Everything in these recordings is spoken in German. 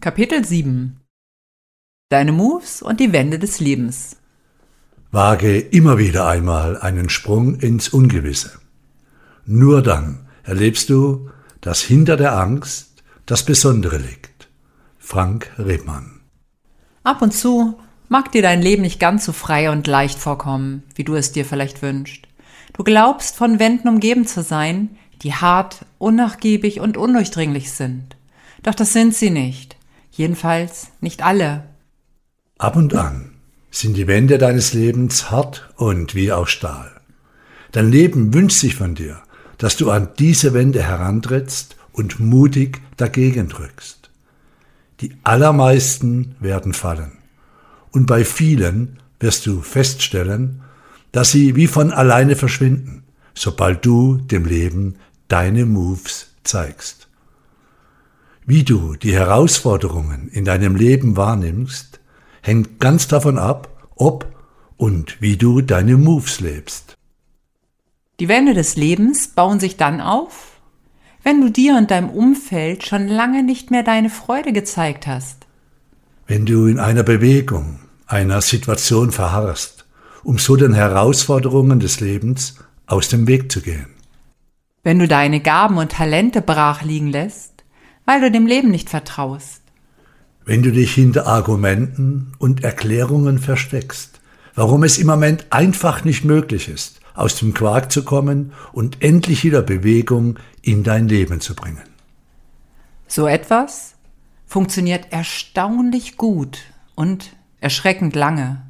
Kapitel 7 Deine Moves und die Wände des Lebens. Wage immer wieder einmal einen Sprung ins Ungewisse. Nur dann erlebst du, dass hinter der Angst das Besondere liegt. Frank Rebmann. Ab und zu mag dir dein Leben nicht ganz so frei und leicht vorkommen, wie du es dir vielleicht wünschst. Du glaubst, von Wänden umgeben zu sein, die hart, unnachgiebig und undurchdringlich sind. Doch das sind sie nicht. Jedenfalls nicht alle. Ab und an sind die Wände deines Lebens hart und wie aus Stahl. Dein Leben wünscht sich von dir, dass du an diese Wände herantrittst und mutig dagegen drückst. Die allermeisten werden fallen. Und bei vielen wirst du feststellen, dass sie wie von alleine verschwinden, sobald du dem Leben deine Moves zeigst. Wie du die Herausforderungen in deinem Leben wahrnimmst, hängt ganz davon ab, ob und wie du deine Moves lebst. Die Wände des Lebens bauen sich dann auf, wenn du dir und deinem Umfeld schon lange nicht mehr deine Freude gezeigt hast. Wenn du in einer Bewegung, einer Situation verharrst, um so den Herausforderungen des Lebens aus dem Weg zu gehen. Wenn du deine Gaben und Talente brach liegen lässt, weil du dem Leben nicht vertraust. Wenn du dich hinter Argumenten und Erklärungen versteckst, warum es im Moment einfach nicht möglich ist, aus dem Quark zu kommen und endlich wieder Bewegung in dein Leben zu bringen. So etwas funktioniert erstaunlich gut und erschreckend lange.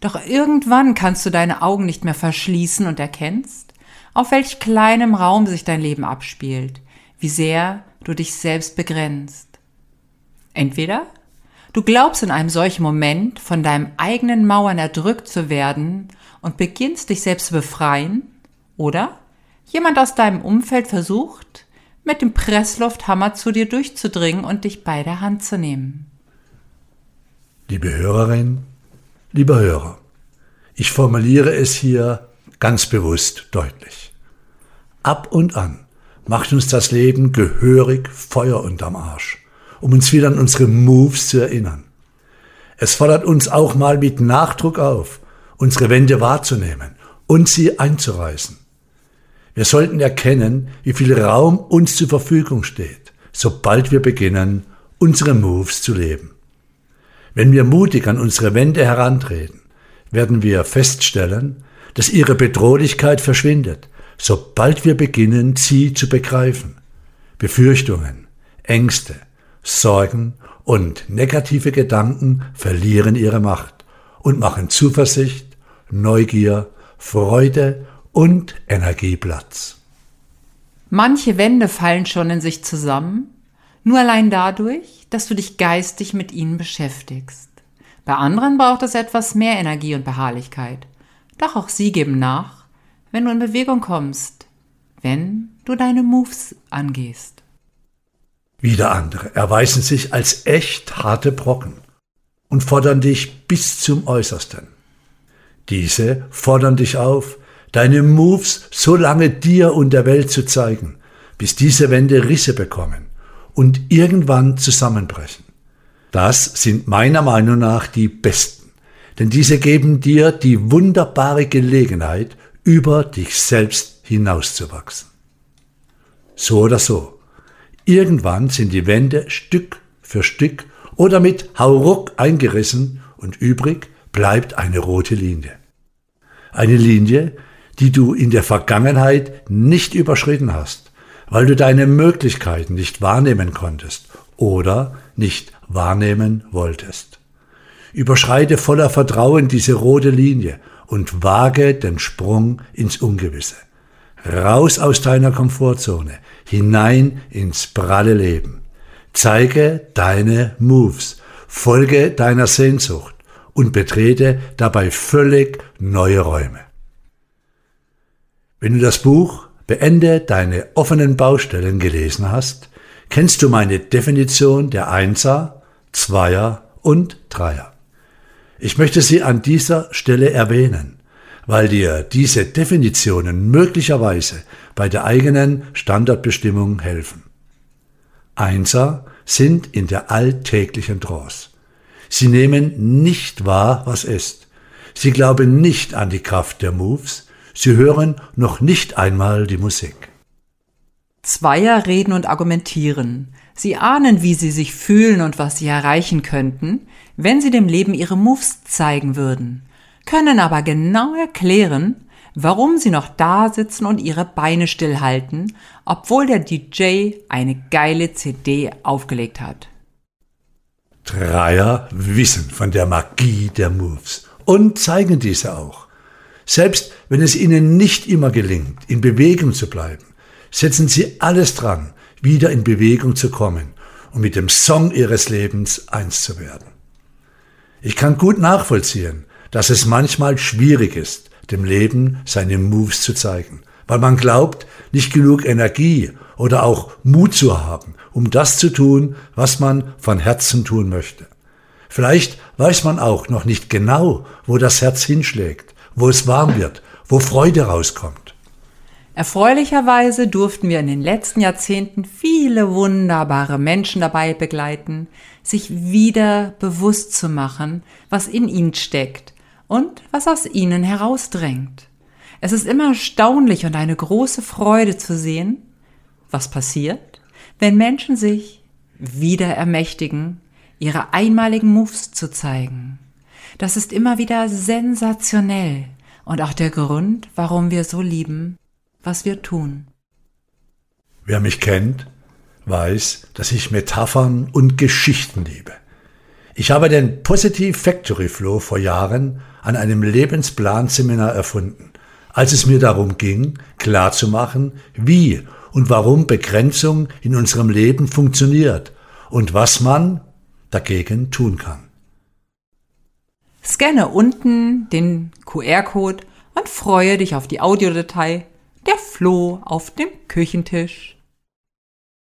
Doch irgendwann kannst du deine Augen nicht mehr verschließen und erkennst, auf welch kleinem Raum sich dein Leben abspielt, wie sehr du dich selbst begrenzt. Entweder du glaubst in einem solchen Moment von deinem eigenen Mauern erdrückt zu werden und beginnst dich selbst zu befreien, oder jemand aus deinem Umfeld versucht, mit dem Presslufthammer zu dir durchzudringen und dich bei der Hand zu nehmen. Liebe Hörerin, lieber Hörer, ich formuliere es hier ganz bewusst deutlich. Ab und an macht uns das Leben gehörig Feuer unterm Arsch, um uns wieder an unsere Moves zu erinnern. Es fordert uns auch mal mit Nachdruck auf, unsere Wände wahrzunehmen und sie einzureißen. Wir sollten erkennen, wie viel Raum uns zur Verfügung steht, sobald wir beginnen, unsere Moves zu leben. Wenn wir mutig an unsere Wände herantreten, werden wir feststellen, dass ihre Bedrohlichkeit verschwindet, sobald wir beginnen, sie zu begreifen. Befürchtungen, Ängste, Sorgen und negative Gedanken verlieren ihre Macht und machen Zuversicht, Neugier, Freude und Energie Platz. Manche Wände fallen schon in sich zusammen, nur allein dadurch, dass du dich geistig mit ihnen beschäftigst. Bei anderen braucht es etwas mehr Energie und Beharrlichkeit. Doch auch sie geben nach, wenn du in Bewegung kommst, wenn du deine Moves angehst. Wieder andere erweisen sich als echt harte Brocken und fordern dich bis zum Äußersten. Diese fordern dich auf, deine Moves so lange dir und der Welt zu zeigen, bis diese Wände Risse bekommen und irgendwann zusammenbrechen. Das sind meiner Meinung nach die besten, denn diese geben dir die wunderbare Gelegenheit, über dich selbst hinauszuwachsen. So oder so, irgendwann sind die Wände Stück für Stück oder mit Hauruck eingerissen und übrig bleibt eine rote Linie. Eine Linie, die du in der Vergangenheit nicht überschritten hast, weil du deine Möglichkeiten nicht wahrnehmen konntest oder nicht wahrnehmen wolltest. Überschreite voller Vertrauen diese rote Linie und wage den Sprung ins Ungewisse. Raus aus deiner Komfortzone, hinein ins pralle Leben. Zeige deine Moves, folge deiner Sehnsucht und betrete dabei völlig neue Räume. Wenn du das Buch Beende deine offenen Baustellen gelesen hast, kennst du meine Definition der Einser, Zweier und Dreier. Ich möchte sie an dieser Stelle erwähnen, weil dir diese Definitionen möglicherweise bei der eigenen Standardbestimmung helfen. Einser sind in der alltäglichen Trance. Sie nehmen nicht wahr, was ist. Sie glauben nicht an die Kraft der Moves. Sie hören noch nicht einmal die Musik. Zweier reden und argumentieren. Sie ahnen, wie sie sich fühlen und was sie erreichen könnten, wenn sie dem Leben ihre Moves zeigen würden, können aber genau erklären, warum sie noch da sitzen und ihre Beine stillhalten, obwohl der DJ eine geile CD aufgelegt hat. Dreier wissen von der Magie der Moves und zeigen diese auch. Selbst wenn es ihnen nicht immer gelingt, in Bewegung zu bleiben, setzen sie alles dran, wieder in Bewegung zu kommen und mit dem Song ihres Lebens eins zu werden. Ich kann gut nachvollziehen, dass es manchmal schwierig ist, dem Leben seine Moves zu zeigen, weil man glaubt, nicht genug Energie oder auch Mut zu haben, um das zu tun, was man von Herzen tun möchte. Vielleicht weiß man auch noch nicht genau, wo das Herz hinschlägt, wo es warm wird, wo Freude rauskommt. Erfreulicherweise durften wir in den letzten Jahrzehnten viele wunderbare Menschen dabei begleiten, sich wieder bewusst zu machen, was in ihnen steckt und was aus ihnen herausdrängt. Es ist immer erstaunlich und eine große Freude zu sehen, was passiert, wenn Menschen sich wieder ermächtigen, ihre einmaligen Moves zu zeigen. Das ist immer wieder sensationell und auch der Grund, warum wir so lieben, was wir tun. Wer mich kennt, weiß, dass ich Metaphern und Geschichten liebe. Ich habe den Positive Factory Flow vor Jahren an einem Lebensplan-Seminar erfunden, als es mir darum ging, klarzumachen, wie und warum Begrenzung in unserem Leben funktioniert und was man dagegen tun kann. Scanne unten den QR-Code und freue dich auf die Audiodatei Der Floh auf dem Küchentisch.